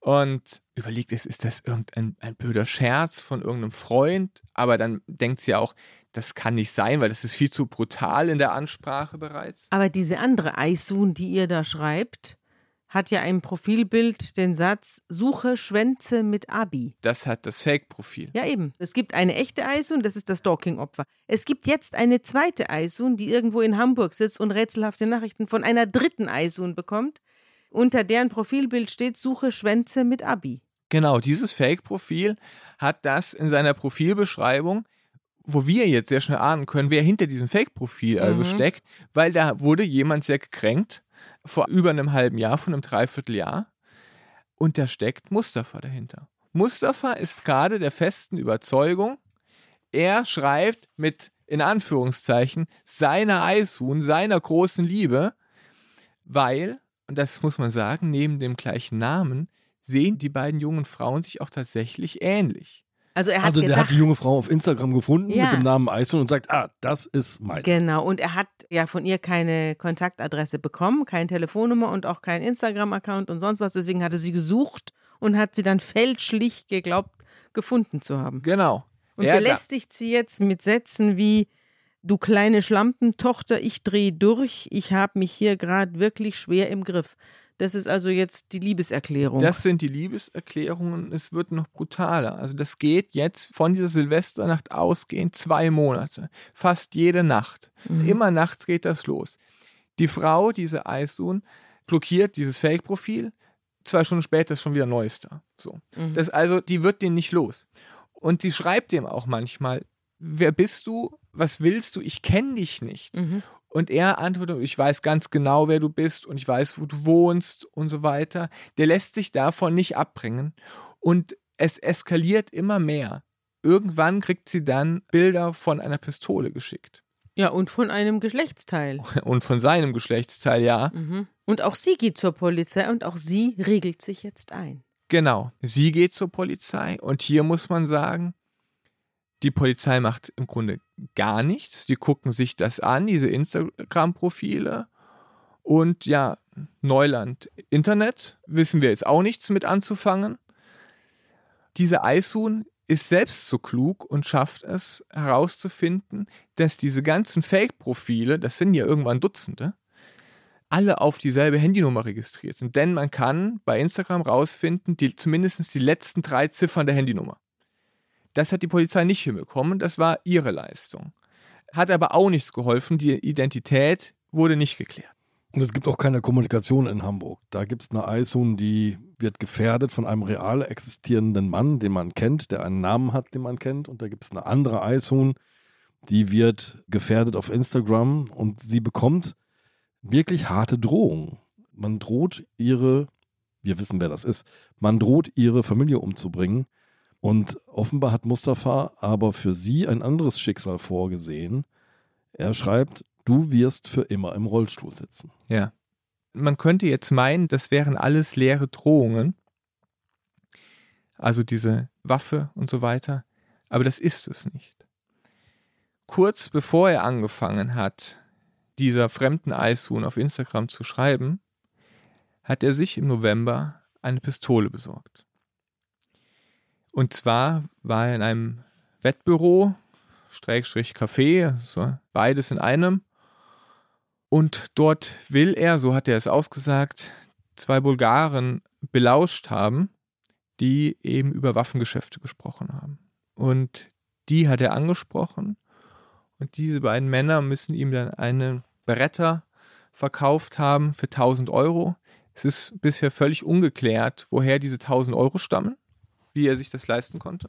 [SPEAKER 3] Und überlegt, ist, ist das irgendein ein blöder Scherz von irgendeinem Freund? Aber dann denkt sie auch, das kann nicht sein, weil das ist viel zu brutal in der Ansprache bereits.
[SPEAKER 2] Aber diese andere Eisun, die ihr da schreibt, hat ja im Profilbild den Satz Suche Schwänze mit Abi.
[SPEAKER 3] Das hat das Fake-Profil.
[SPEAKER 2] Ja, eben. Es gibt eine echte Eisun, das ist das Stalking-Opfer. Es gibt jetzt eine zweite Eisun, die irgendwo in Hamburg sitzt und rätselhafte Nachrichten von einer dritten Eisun bekommt, unter deren Profilbild steht Suche Schwänze mit Abi.
[SPEAKER 3] Genau, dieses Fake-Profil hat das in seiner Profilbeschreibung wo wir jetzt sehr schnell ahnen können, wer hinter diesem Fake-Profil also
[SPEAKER 2] Mhm.
[SPEAKER 3] steckt, weil da wurde jemand sehr gekränkt vor über einem halben Jahr, von einem Dreivierteljahr. Und da steckt Mustafa dahinter. Mustafa ist gerade der festen Überzeugung, er schreibt mit, in Anführungszeichen, seiner Eishuhn, seiner großen Liebe, weil, und das muss man sagen, neben dem gleichen Namen sehen die beiden jungen Frauen sich auch tatsächlich ähnlich.
[SPEAKER 2] Also er hat
[SPEAKER 1] Also der
[SPEAKER 2] gedacht,
[SPEAKER 1] hat die junge Frau auf Instagram gefunden
[SPEAKER 2] Ja.
[SPEAKER 1] mit dem Namen Eison und sagt, ah, das ist mein.
[SPEAKER 2] Genau, und er hat ja von ihr keine Kontaktadresse bekommen, keine Telefonnummer und auch keinen Instagram-Account und sonst was. Deswegen hatte sie gesucht und hat sie dann fälschlich geglaubt, gefunden zu haben.
[SPEAKER 3] Genau.
[SPEAKER 2] Und
[SPEAKER 3] Er-
[SPEAKER 2] belästigt sie jetzt mit Sätzen wie Du kleine Schlampentochter, ich dreh durch, ich habe mich hier gerade wirklich schwer im Griff. Das ist also jetzt die Liebeserklärung.
[SPEAKER 3] Das sind die Liebeserklärungen. Es wird noch brutaler. Also das geht jetzt von dieser Silvesternacht ausgehend zwei Monate. Fast jede Nacht.
[SPEAKER 2] Mhm.
[SPEAKER 3] Immer nachts geht das los. Die Frau, diese Eisun, blockiert dieses Fake-Profil. Zwei Stunden später ist schon wieder Neues da. So.
[SPEAKER 2] Mhm.
[SPEAKER 3] Das also, die wird den nicht los. Und sie schreibt dem auch manchmal, wer bist du? Was willst du? Ich kenne dich nicht.
[SPEAKER 2] Mhm.
[SPEAKER 3] Und er antwortet, ich weiß ganz genau, wer du bist und ich weiß, wo du wohnst und so weiter. Der lässt sich davon nicht abbringen und es eskaliert immer mehr. Irgendwann kriegt sie dann Bilder von einer Pistole geschickt.
[SPEAKER 2] Ja, und von einem Geschlechtsteil.
[SPEAKER 3] Und von seinem Geschlechtsteil, ja.
[SPEAKER 2] Mhm. Und auch sie geht zur Polizei und auch sie regelt sich jetzt ein.
[SPEAKER 3] Genau. Sie geht zur Polizei und hier muss man sagen, die Polizei macht im Grunde gar nichts. Die gucken sich das an, diese Instagram-Profile. Und ja, Neuland Internet wissen wir jetzt auch nichts mit anzufangen. Diese Eishuhn ist selbst so klug und schafft es herauszufinden, dass diese ganzen Fake-Profile, das sind ja irgendwann Dutzende, alle auf dieselbe Handynummer registriert sind. Denn man kann bei Instagram rausfinden, die, zumindest die letzten drei Ziffern der Handynummer. Das hat die Polizei nicht hinbekommen, das war ihre Leistung. Hat aber auch nichts geholfen, die Identität wurde nicht geklärt.
[SPEAKER 1] Und es gibt auch keine Kommunikation in Hamburg. Da gibt es eine Eison, die wird gefährdet von einem real existierenden Mann, den man kennt, der einen Namen hat, den man kennt. Und da gibt es eine andere Eison, die wird gefährdet auf Instagram und sie bekommt wirklich harte Drohungen. Man droht ihre, wir wissen, wer das ist, man droht ihre Familie umzubringen. Und offenbar hat Mustafa aber für sie ein anderes Schicksal vorgesehen. Er schreibt, du wirst für immer im Rollstuhl sitzen.
[SPEAKER 3] Ja. Man könnte jetzt meinen, das wären alles leere Drohungen. Also diese Waffe und so weiter. Aber das ist es nicht. Kurz bevor er angefangen hat, dieser fremden Eishuhn auf Instagram zu schreiben, hat er sich im November eine Pistole besorgt. Und zwar war er in einem Wettbüro, Schrägstrich Café, so beides in einem. Und dort will er, so hat er es ausgesagt, zwei Bulgaren belauscht haben, die eben über Waffengeschäfte gesprochen haben. Und die hat er angesprochen. Und diese beiden Männer müssen ihm dann einen Beretta verkauft haben für 1000 Euro. Es ist bisher völlig ungeklärt, woher diese 1000 Euro stammen, wie er sich das leisten konnte.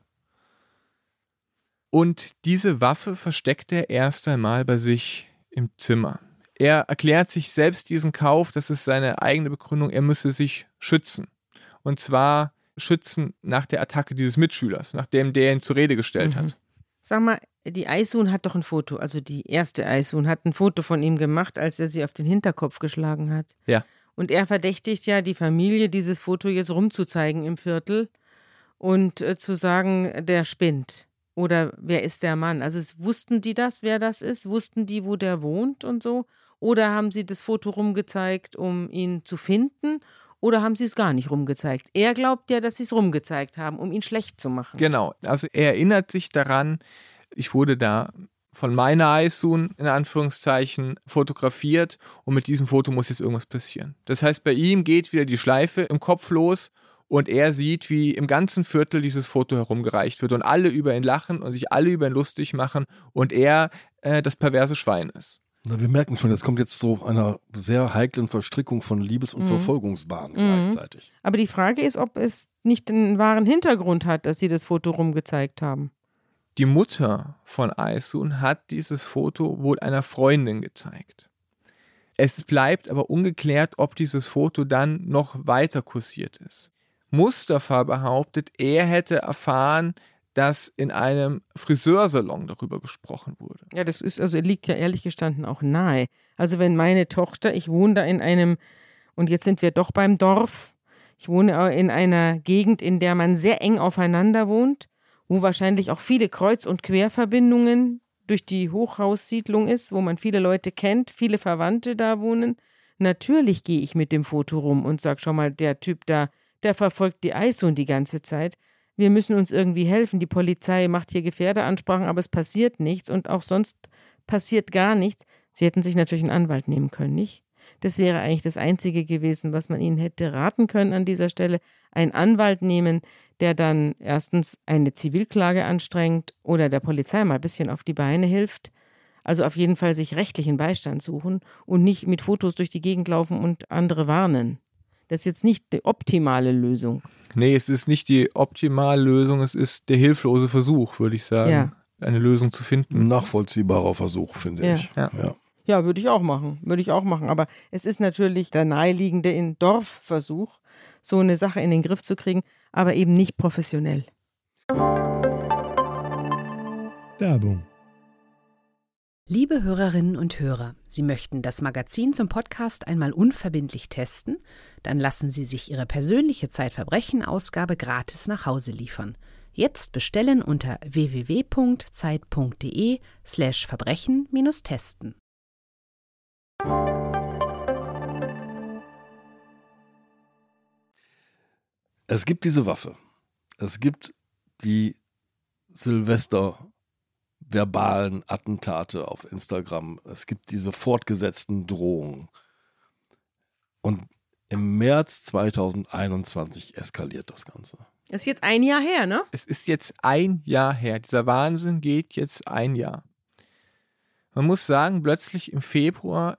[SPEAKER 3] Und diese Waffe versteckt er erst einmal bei sich im Zimmer. Er erklärt sich selbst diesen Kauf, das ist seine eigene Begründung, er müsse sich schützen. Und zwar schützen nach der Attacke dieses Mitschülers, nachdem der ihn zur Rede gestellt
[SPEAKER 2] Mhm.
[SPEAKER 3] hat.
[SPEAKER 2] Sag mal, die Eisun hat doch ein Foto, also die erste Eisun hat ein Foto von ihm gemacht, als er sie auf den Hinterkopf geschlagen hat.
[SPEAKER 3] Ja.
[SPEAKER 2] Und er verdächtigt ja die Familie, dieses Foto jetzt rumzuzeigen im Viertel und äh, zu sagen, der spinnt. Oder wer ist der Mann? Also es, wussten die das, wer das ist? Wussten die, wo der wohnt und so? Oder haben sie das Foto rumgezeigt, um ihn zu finden? Oder haben sie es gar nicht rumgezeigt? Er glaubt ja, dass sie es rumgezeigt haben, um ihn schlecht zu machen.
[SPEAKER 3] Genau. Also er erinnert sich daran, ich wurde da von meiner Eisun in Anführungszeichen fotografiert und mit diesem Foto muss jetzt irgendwas passieren. Das heißt, bei ihm geht wieder die Schleife im Kopf los und er sieht, wie im ganzen Viertel dieses Foto herumgereicht wird und alle über ihn lachen und sich alle über ihn lustig machen und er äh, das perverse Schwein ist.
[SPEAKER 1] Na, wir merken schon, es kommt jetzt zu einer sehr heiklen Verstrickung von Liebes- und
[SPEAKER 2] Mhm.
[SPEAKER 1] Verfolgungsbahnen
[SPEAKER 2] Mhm.
[SPEAKER 1] gleichzeitig.
[SPEAKER 2] Aber die Frage ist, ob es nicht einen wahren Hintergrund hat, dass sie das Foto rumgezeigt haben.
[SPEAKER 3] Die Mutter von Aisun hat dieses Foto wohl einer Freundin gezeigt. Es bleibt aber ungeklärt, ob dieses Foto dann noch weiter kursiert ist. Mustafa behauptet, er hätte erfahren, dass in einem Friseursalon darüber gesprochen wurde.
[SPEAKER 2] Ja, das ist, also liegt ja ehrlich gestanden auch nahe. Also wenn meine Tochter, ich wohne da in einem, und jetzt sind wir doch beim Dorf, ich wohne in einer Gegend, in der man sehr eng aufeinander wohnt, wo wahrscheinlich auch viele Kreuz- und Querverbindungen durch die Hochhaussiedlung ist, wo man viele Leute kennt, viele Verwandte da wohnen. Natürlich gehe ich mit dem Foto rum und sage, schau mal, der Typ da, der verfolgt die Eishund die ganze Zeit. Wir müssen uns irgendwie helfen. Die Polizei macht hier Gefährderansprachen, aber es passiert nichts und auch sonst passiert gar nichts. Sie hätten sich natürlich einen Anwalt nehmen können, nicht? Das wäre eigentlich das Einzige gewesen, was man ihnen hätte raten können an dieser Stelle. Einen Anwalt nehmen, der dann erstens eine Zivilklage anstrengt oder der Polizei mal ein bisschen auf die Beine hilft. Also auf jeden Fall sich rechtlichen Beistand suchen und nicht mit Fotos durch die Gegend laufen und andere warnen. Das ist jetzt nicht die optimale Lösung.
[SPEAKER 3] Nee, es ist nicht die optimale Lösung, es ist der hilflose Versuch, würde ich sagen,
[SPEAKER 2] Ja.
[SPEAKER 3] eine Lösung zu
[SPEAKER 1] Ein
[SPEAKER 3] finden.
[SPEAKER 1] nachvollziehbarer Versuch, finde
[SPEAKER 2] Ja.
[SPEAKER 1] ich.
[SPEAKER 3] Ja.
[SPEAKER 1] Ja.
[SPEAKER 2] Ja, würde ich auch machen. Würde ich auch machen. Aber es ist natürlich der naheliegende in Dorfversuch, so eine Sache in den Griff zu kriegen, aber eben nicht professionell.
[SPEAKER 4] Werbung.
[SPEAKER 5] Liebe Hörerinnen und Hörer, Sie möchten das Magazin zum Podcast einmal unverbindlich testen? Dann lassen Sie sich Ihre persönliche Zeitverbrechen-Ausgabe gratis nach Hause liefern. Jetzt bestellen unter www.zeit.de slash Verbrechen-testen.
[SPEAKER 1] Es gibt diese Waffe. Es gibt die Silvester verbalen Attentate auf Instagram. Es gibt diese fortgesetzten Drohungen. Und im März 2021 eskaliert das Ganze.
[SPEAKER 2] Das ist jetzt ein Jahr her, ne?
[SPEAKER 3] Es ist jetzt ein Jahr her. Dieser Wahnsinn geht jetzt ein Jahr. Man muss sagen, plötzlich im Februar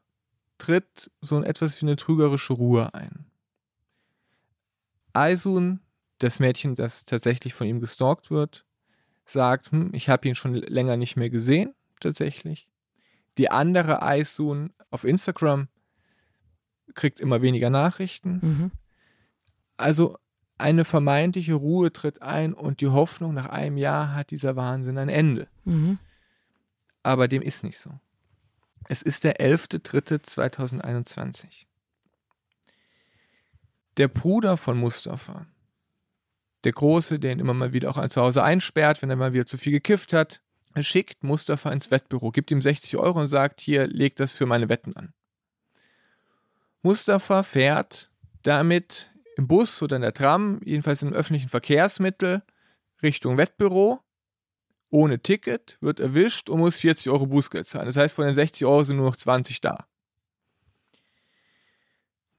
[SPEAKER 3] tritt so etwas wie eine trügerische Ruhe ein. Aisun, das Mädchen, das tatsächlich von ihm gestalkt wird, sagt, hm, ich habe ihn schon länger nicht mehr gesehen, tatsächlich. Die andere Aisun auf Instagram kriegt immer weniger Nachrichten.
[SPEAKER 2] Mhm.
[SPEAKER 3] Also eine vermeintliche Ruhe tritt ein und die Hoffnung, nach einem Jahr hat dieser Wahnsinn ein Ende.
[SPEAKER 2] Mhm.
[SPEAKER 3] Aber dem ist nicht so. Es ist der 11.03.2021. Der Bruder von Mustafa, der Große, der ihn immer mal wieder auch zu Hause einsperrt, wenn er mal wieder zu viel gekifft hat, schickt Mustafa ins Wettbüro, gibt ihm 60 Euro und sagt, hier, leg das für meine Wetten an. Mustafa fährt damit im Bus oder in der Tram, jedenfalls im öffentlichen Verkehrsmittel, Richtung Wettbüro, ohne Ticket, wird erwischt und muss 40 Euro Bußgeld zahlen. Das heißt, von den 60 Euro sind nur noch 20 da.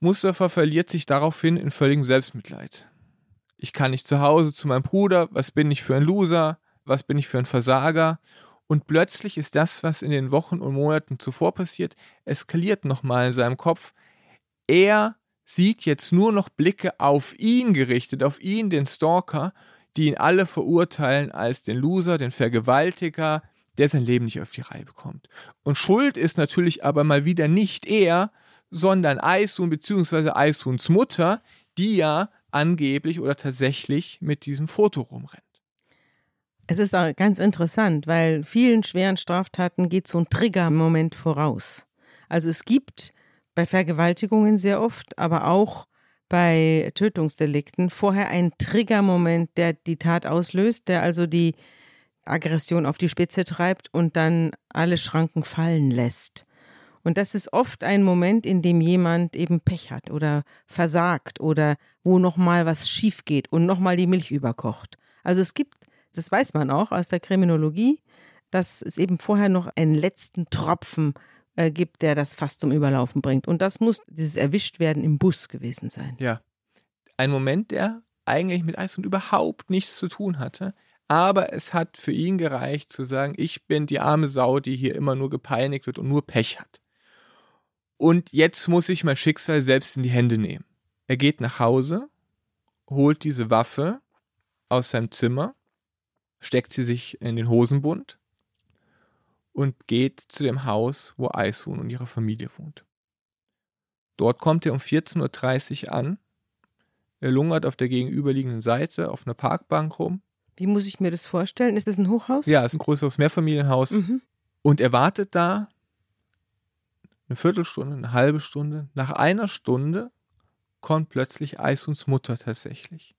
[SPEAKER 3] Mustafa verliert sich daraufhin in völligem Selbstmitleid. Ich kann nicht zu Hause zu meinem Bruder, was bin ich für ein Loser, was bin ich für ein Versager. Und plötzlich ist das, was in den Wochen und Monaten zuvor passiert, eskaliert nochmal in seinem Kopf. Er sieht jetzt nur noch Blicke auf ihn gerichtet, auf ihn, den Stalker, die ihn alle verurteilen als den Loser, den Vergewaltiger, der sein Leben nicht auf die Reihe bekommt. Und Schuld ist natürlich aber mal wieder nicht er, sondern Aisun bzw. Aisuns Mutter, die ja angeblich oder tatsächlich mit diesem Foto rumrennt.
[SPEAKER 2] Es ist auch ganz interessant, weil vielen schweren Straftaten geht so ein Triggermoment voraus. Also es gibt bei Vergewaltigungen sehr oft, aber auch bei Tötungsdelikten vorher einen Triggermoment, der die Tat auslöst, der also die Aggression auf die Spitze treibt und dann alle Schranken fallen lässt. Und das ist oft ein Moment, in dem jemand eben Pech hat oder versagt oder wo nochmal was schief geht und nochmal die Milch überkocht. Also es gibt, das weiß man auch aus der Kriminologie, dass es eben vorher noch einen letzten Tropfen äh, gibt, der das fast zum Überlaufen bringt. Und das muss dieses Erwischtwerden im Bus gewesen sein.
[SPEAKER 3] Ja. Ein Moment, der eigentlich mit Eis und überhaupt nichts zu tun hatte. Aber es hat für ihn gereicht zu sagen, ich bin die arme Sau, die hier immer nur gepeinigt wird und nur Pech hat. Und jetzt muss ich mein Schicksal selbst in die Hände nehmen. Er geht nach Hause, holt diese Waffe aus seinem Zimmer, steckt sie sich in den Hosenbund und geht zu dem Haus, wo Eishuhn und ihre Familie wohnt. Dort kommt er um 14.30 Uhr an. Er lungert auf der gegenüberliegenden Seite auf einer Parkbank rum.
[SPEAKER 2] Wie muss ich mir das vorstellen? Ist das ein Hochhaus?
[SPEAKER 3] Ja, es ist ein größeres Mehrfamilienhaus.
[SPEAKER 2] Mhm.
[SPEAKER 3] Und er wartet da eine Viertelstunde, eine halbe Stunde. Nach einer Stunde kommt plötzlich Eishuns Mutter tatsächlich.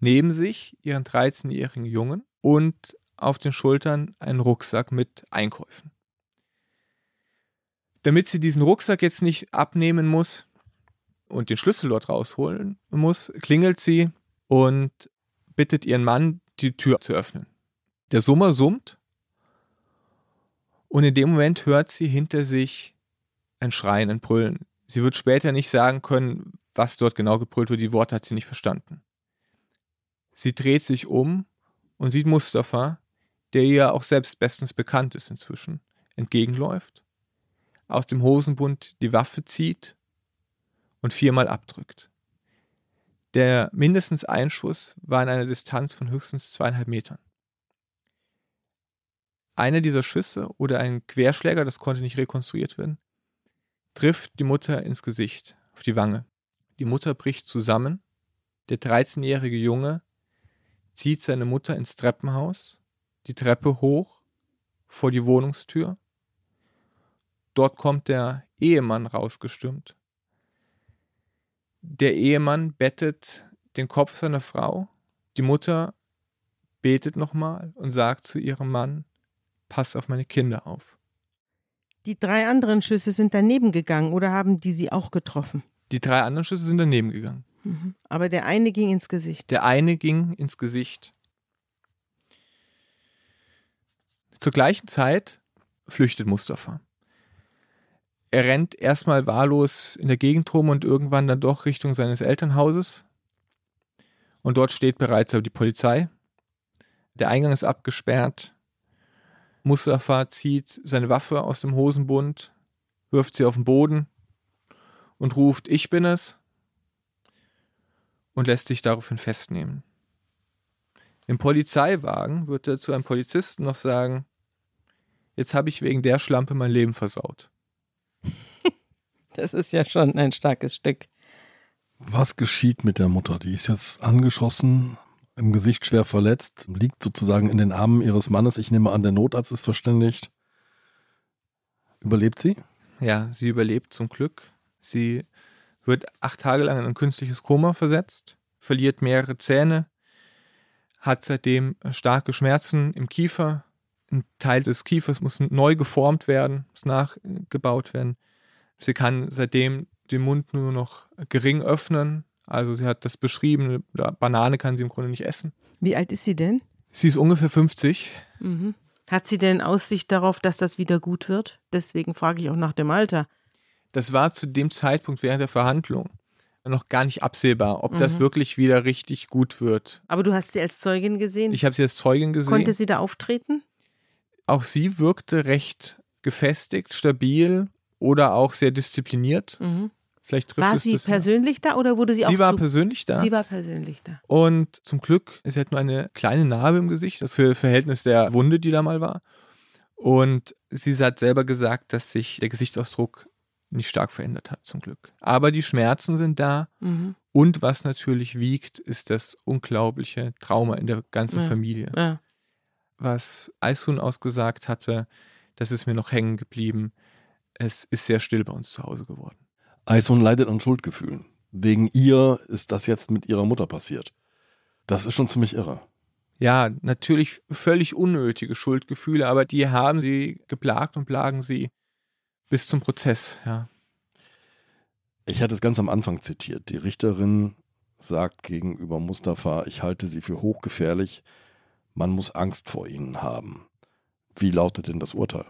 [SPEAKER 3] Neben sich ihren 13-jährigen Jungen und auf den Schultern einen Rucksack mit Einkäufen. Damit sie diesen Rucksack jetzt nicht abnehmen muss und den Schlüssel dort rausholen muss, klingelt sie und bittet ihren Mann, die Tür zu öffnen. Der Summer summt und in dem Moment hört sie hinter sich ein Schreien, ein Brüllen. Sie wird später nicht sagen können, was dort genau gebrüllt wird, die Worte hat sie nicht verstanden. Sie dreht sich um und sieht Mustafa, der ihr auch selbst bestens bekannt ist inzwischen, entgegenläuft, aus dem Hosenbund die Waffe zieht und viermal abdrückt. Der mindestens ein Schuss war in einer Distanz von höchstens zweieinhalb Metern. Einer dieser Schüsse oder ein Querschläger, das konnte nicht rekonstruiert werden, trifft die Mutter ins Gesicht, auf die Wange. Die Mutter bricht zusammen. Der 13-jährige Junge zieht seine Mutter ins Treppenhaus, die Treppe hoch vor die Wohnungstür. Dort kommt der Ehemann rausgestürmt. Der Ehemann bettet den Kopf seiner Frau. Die Mutter betet nochmal und sagt zu ihrem Mann, pass auf meine Kinder auf.
[SPEAKER 2] Die drei anderen Schüsse sind daneben gegangen oder haben die sie auch getroffen?
[SPEAKER 3] Die drei anderen Schüsse sind daneben gegangen.
[SPEAKER 2] Mhm. Aber der eine ging ins Gesicht.
[SPEAKER 3] Der eine ging ins Gesicht. Zur gleichen Zeit flüchtet Mustafa. Er rennt erstmal wahllos in der Gegend rum und irgendwann dann doch Richtung seines Elternhauses. Und dort steht bereits die Polizei. Der Eingang ist abgesperrt. Mustafa zieht seine Waffe aus dem Hosenbund, wirft sie auf den Boden und ruft, ich bin es, und lässt sich daraufhin festnehmen. Im Polizeiwagen wird er zu einem Polizisten noch sagen, jetzt habe ich wegen der Schlampe mein Leben versaut.
[SPEAKER 2] Das ist ja schon ein starkes Stück.
[SPEAKER 1] Was geschieht mit der Mutter? Die ist jetzt angeschossen, im Gesicht schwer verletzt, liegt sozusagen in den Armen ihres Mannes. Ich nehme an, der Notarzt ist verständigt. Überlebt sie?
[SPEAKER 3] Ja, sie überlebt zum Glück. Sie wird acht Tage lang in ein künstliches Koma versetzt, verliert mehrere Zähne, hat seitdem starke Schmerzen im Kiefer. Ein Teil des Kiefers muss neu geformt werden, muss nachgebaut werden. Sie kann seitdem den Mund nur noch gering öffnen. Also sie hat das beschrieben, Banane kann sie im Grunde nicht essen.
[SPEAKER 2] Wie alt ist sie denn?
[SPEAKER 3] Sie ist ungefähr 50.
[SPEAKER 2] Mhm. Hat sie denn Aussicht darauf, dass das wieder gut wird? Deswegen frage ich auch nach dem Alter.
[SPEAKER 3] Das war zu dem Zeitpunkt während der Verhandlung noch gar nicht absehbar, ob
[SPEAKER 2] Mhm.
[SPEAKER 3] das wirklich wieder richtig gut wird.
[SPEAKER 2] Aber du hast sie als Zeugin gesehen.
[SPEAKER 3] Ich habe sie als Zeugin gesehen.
[SPEAKER 2] Konnte sie da auftreten?
[SPEAKER 3] auch sie wirkte recht gefestigt, stabil oder auch sehr diszipliniert.
[SPEAKER 2] Mhm.
[SPEAKER 3] Vielleicht trifft
[SPEAKER 2] War
[SPEAKER 3] es
[SPEAKER 2] sie
[SPEAKER 3] das.
[SPEAKER 2] persönlich da oder wurde sie,
[SPEAKER 3] Sie
[SPEAKER 2] auch
[SPEAKER 3] war
[SPEAKER 2] zu-
[SPEAKER 3] persönlich da.
[SPEAKER 2] Sie war persönlich da.
[SPEAKER 3] Und zum Glück, sie hat nur eine kleine Narbe im Gesicht, das für das Verhältnis der Wunde, die da mal war. Und sie hat selber gesagt, dass sich der Gesichtsausdruck nicht stark verändert hat, zum Glück. Aber die Schmerzen sind da.
[SPEAKER 2] Mhm.
[SPEAKER 3] Und was natürlich wiegt, ist das unglaubliche Trauma in der ganzen
[SPEAKER 2] Ja.
[SPEAKER 3] Familie.
[SPEAKER 2] Ja.
[SPEAKER 3] Was Eishun ausgesagt hatte, das ist mir noch hängen geblieben. Es ist sehr still bei uns zu Hause geworden.
[SPEAKER 1] Eishun leidet an Schuldgefühlen. Wegen ihr ist das jetzt mit ihrer Mutter passiert. Das ist schon ziemlich irre.
[SPEAKER 3] ja, natürlich völlig unnötige Schuldgefühle, aber die haben sie geplagt und plagen sie bis zum Prozess, ja.
[SPEAKER 1] Ich hatte es ganz am Anfang zitiert. Die Richterin sagt gegenüber Mustafa, ich halte sie für hochgefährlich, man muss Angst vor ihnen haben. Wie lautet denn das Urteil?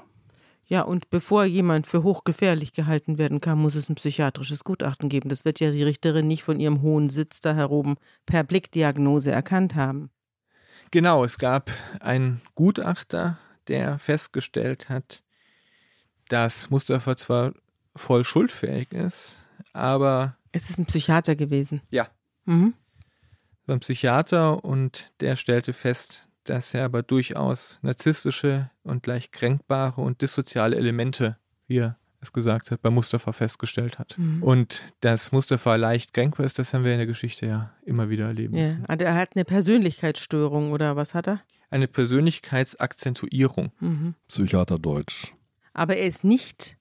[SPEAKER 2] Ja, und bevor jemand für hochgefährlich gehalten werden kann, muss es ein psychiatrisches Gutachten geben. Das wird ja die Richterin nicht von ihrem hohen Sitz da heroben per Blickdiagnose erkannt haben.
[SPEAKER 3] Genau, es gab einen Gutachter, der festgestellt hat, dass Mustafa zwar voll schuldfähig ist, aber.
[SPEAKER 2] Es ist ein Psychiater gewesen.
[SPEAKER 3] Ja.
[SPEAKER 2] Mhm.
[SPEAKER 3] Ein Psychiater und der stellte fest, dass er aber durchaus narzisstische und leicht kränkbare und dissoziale Elemente, wie er es gesagt hat, bei Mustafa festgestellt hat.
[SPEAKER 2] Mhm.
[SPEAKER 3] Und dass Mustafa leicht kränkbar ist, das haben wir in der Geschichte ja immer wieder erleben
[SPEAKER 2] Ja.
[SPEAKER 3] müssen.
[SPEAKER 2] Also Er hat eine Persönlichkeitsstörung oder was hat er?
[SPEAKER 3] Eine Persönlichkeitsakzentuierung.
[SPEAKER 2] Mhm.
[SPEAKER 1] Psychiater Deutsch.
[SPEAKER 2] Aber er ist nicht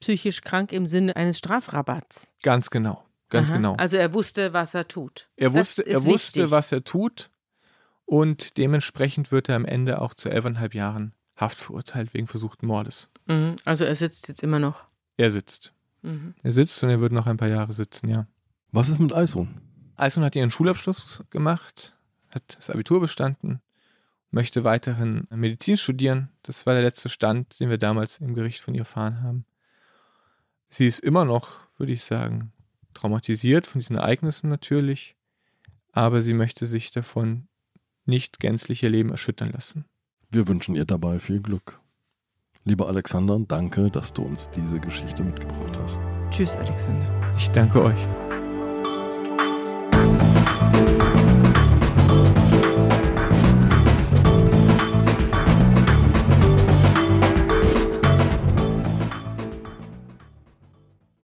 [SPEAKER 2] psychisch krank im Sinne eines Strafrabatts.
[SPEAKER 3] Ganz genau. Ganz
[SPEAKER 2] Aha.
[SPEAKER 3] genau.
[SPEAKER 2] Also er wusste, was er tut.
[SPEAKER 3] Er
[SPEAKER 2] Das
[SPEAKER 3] wusste, er wusste,
[SPEAKER 2] wichtig.
[SPEAKER 3] was er tut und dementsprechend wird er am Ende auch zu elfeinhalb Jahren Haft verurteilt wegen versuchten Mordes.
[SPEAKER 2] Mhm. Also er sitzt jetzt immer noch.
[SPEAKER 3] Er sitzt.
[SPEAKER 2] Mhm.
[SPEAKER 3] Er sitzt und er wird noch ein paar Jahre sitzen, ja.
[SPEAKER 1] Was ist mit Aisun?
[SPEAKER 3] Eison hat ihren Schulabschluss gemacht, hat das Abitur bestanden, möchte weiterhin Medizin studieren. Das war der letzte Stand, den wir damals im Gericht von ihr erfahren haben. Sie ist immer noch, würde ich sagen, traumatisiert von diesen Ereignissen natürlich, aber sie möchte sich davon nicht gänzlich ihr Leben erschüttern lassen.
[SPEAKER 1] Wir wünschen ihr dabei viel Glück. Lieber Alexander, danke, dass du uns diese Geschichte mitgebracht hast.
[SPEAKER 2] Tschüss, Alexander.
[SPEAKER 3] Ich danke euch.